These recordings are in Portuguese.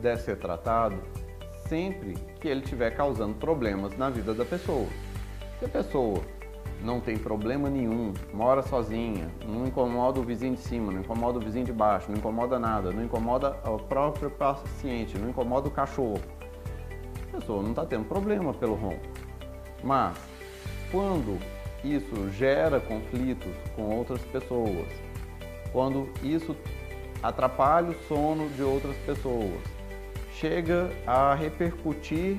deve ser tratado sempre que ele estiver causando problemas na vida da pessoa. Se a pessoa não tem problema nenhum, mora sozinha, não incomoda o vizinho de cima, não incomoda o vizinho de baixo, não incomoda nada, não incomoda o próprio paciente, não incomoda o cachorro, a pessoa não está tendo problema pelo ronco. Mas quando isso gera conflitos com outras pessoas, quando isso atrapalha o sono de outras pessoas, chega a repercutir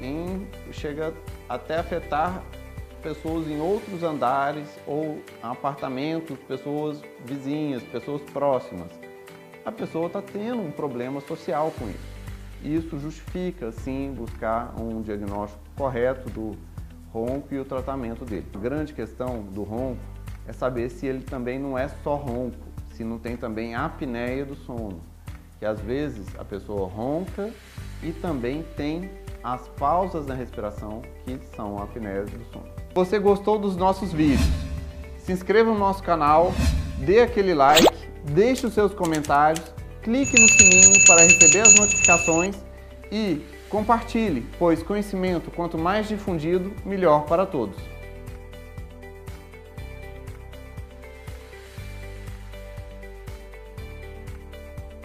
em, chega até afetar pessoas em outros andares ou apartamentos, pessoas vizinhas, pessoas próximas. A pessoa está tendo um problema social com isso. Isso justifica, sim, buscar um diagnóstico correto do ronco e o tratamento dele. A grande questão do ronco é saber se ele também não é só ronco, se não tem também apneia do sono, que às vezes a pessoa ronca e também tem as pausas na respiração, que são a apneia do sono. Você gostou dos nossos vídeos, se inscreva no nosso canal, dê aquele like, deixe os seus comentários, clique no sininho para receber as notificações e compartilhe, pois conhecimento quanto mais difundido, melhor para todos.